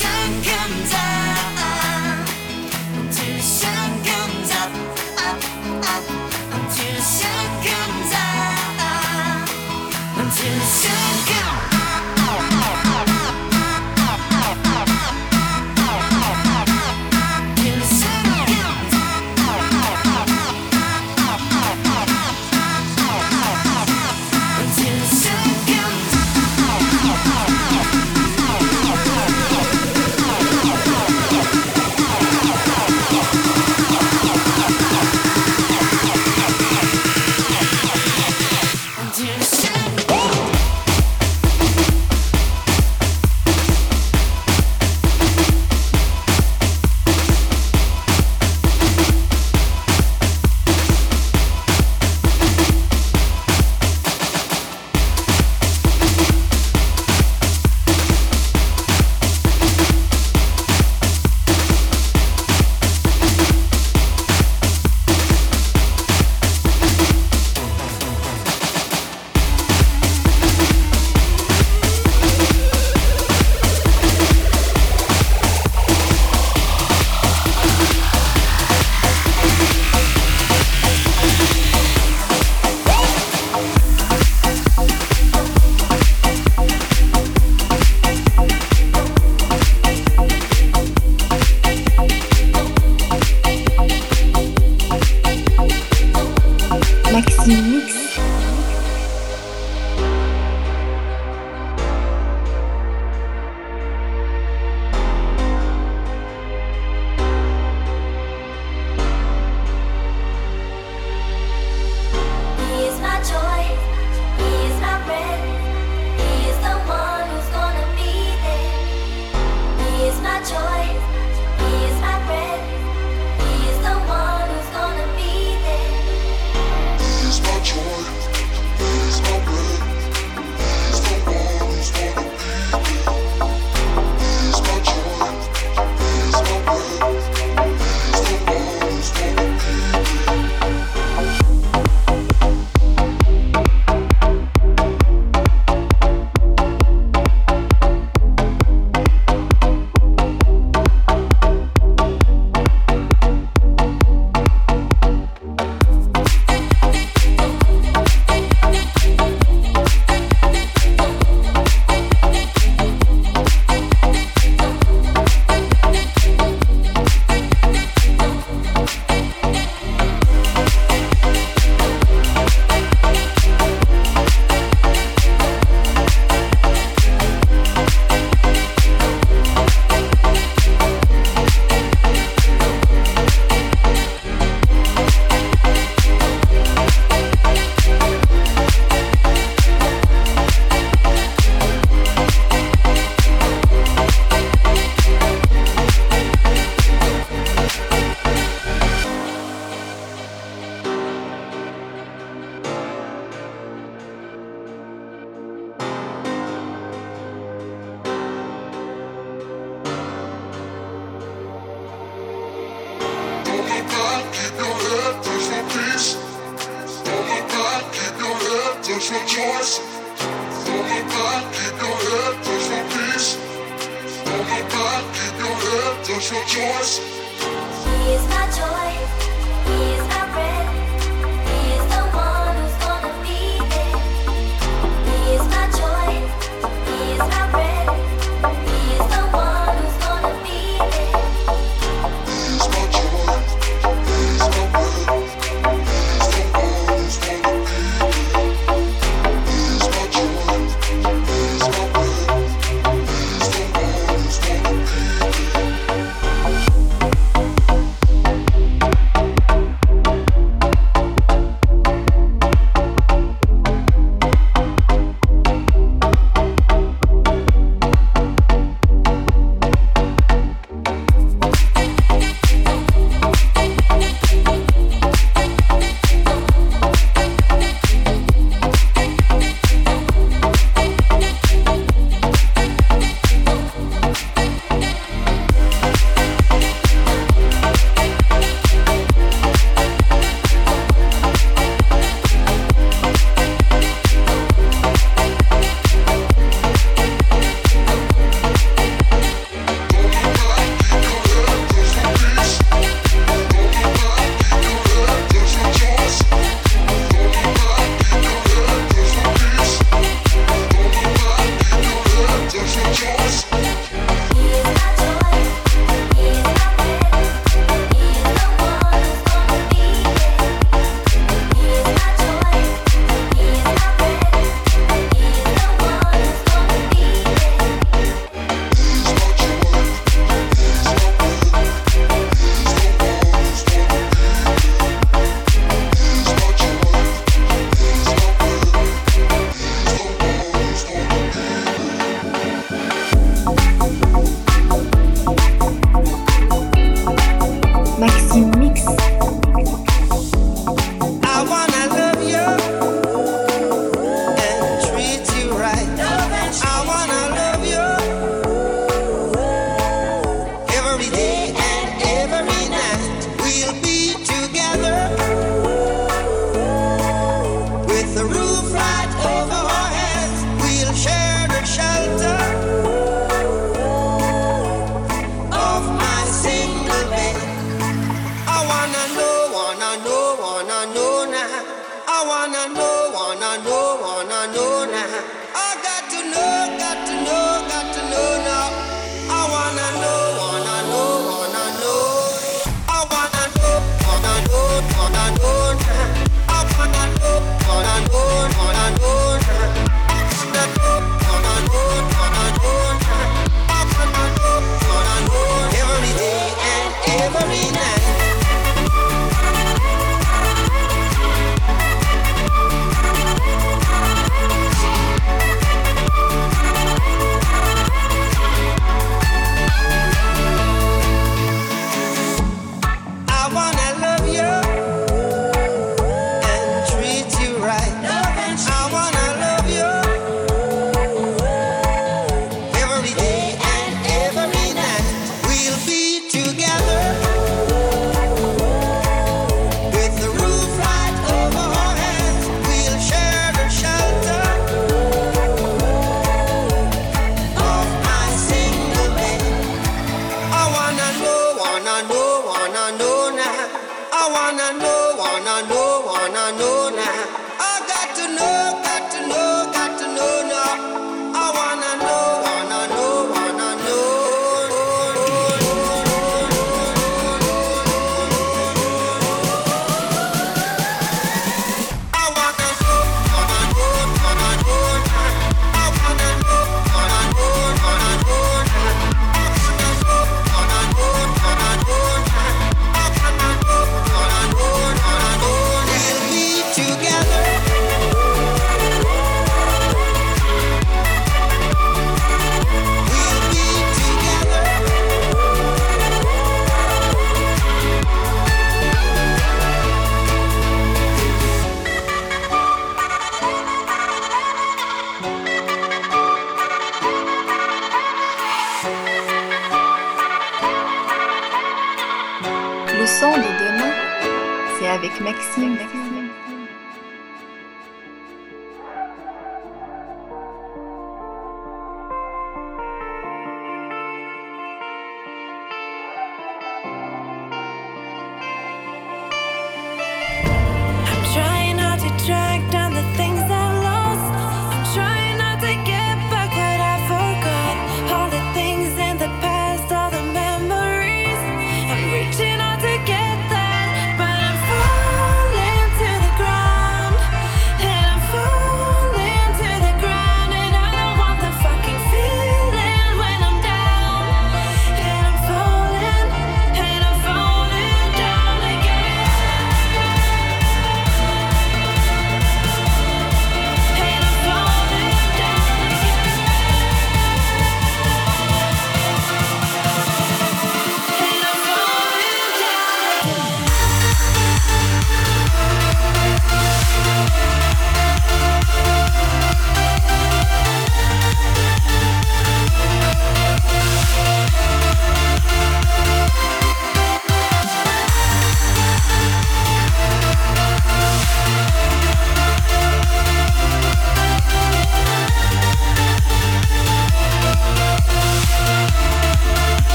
ฉันคำใจ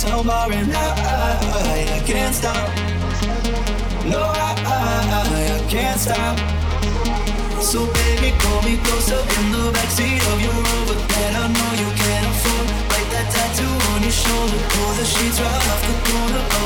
tomorrow and I, I can't stop. No, I, I, I can't stop. So baby, pull me closer in the backseat of your Rover that I know you can't afford. Like that tattoo on your shoulder, pull the sheets right off the corner.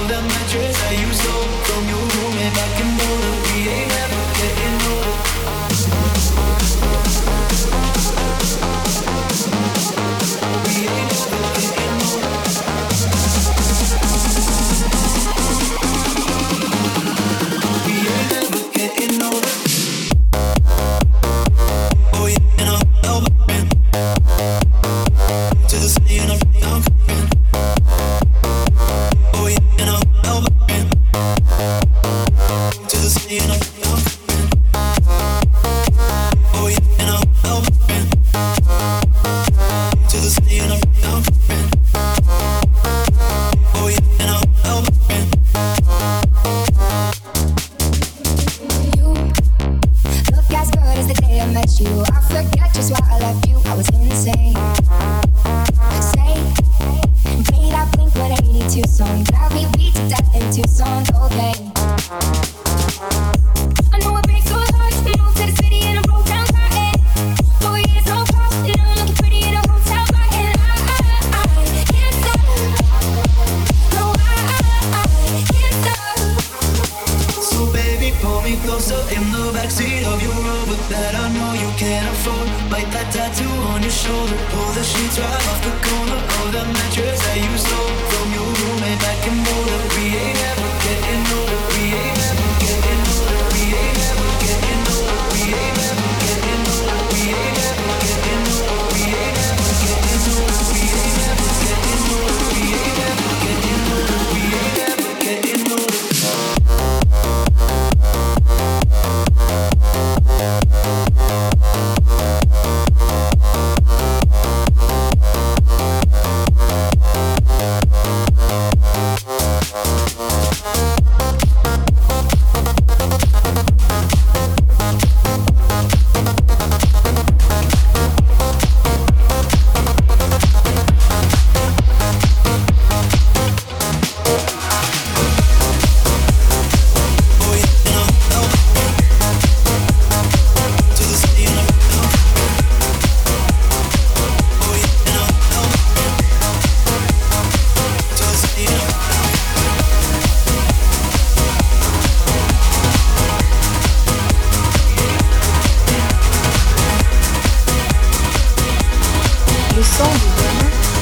梦里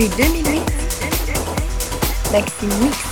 Depuis 2008, Maxime Mix.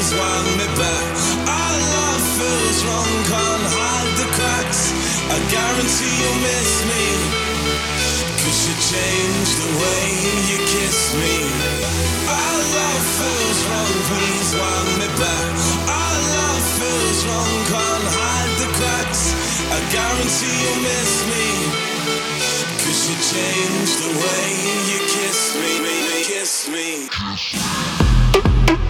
always want me back. Our love feels wrong, can't hide the cracks. I guarantee you'll miss me. Cause you changed the way you kiss me. Our love feels wrong, please want me back. Our love feels wrong, can't hide the cracks. I guarantee you'll miss me. Cause you changed the way you kiss me, kiss me. Kiss me.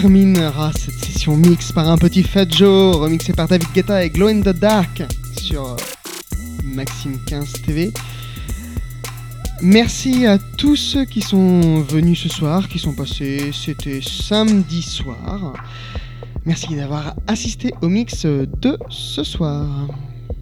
terminera cette session mix par un petit Fat Joe remixé par David Guetta et Glow in the Dark sur euh, Maxime 15 TV. Merci à tous ceux qui sont venus ce soir, qui sont passés, c'était samedi soir. Merci d'avoir assisté au mix de ce soir.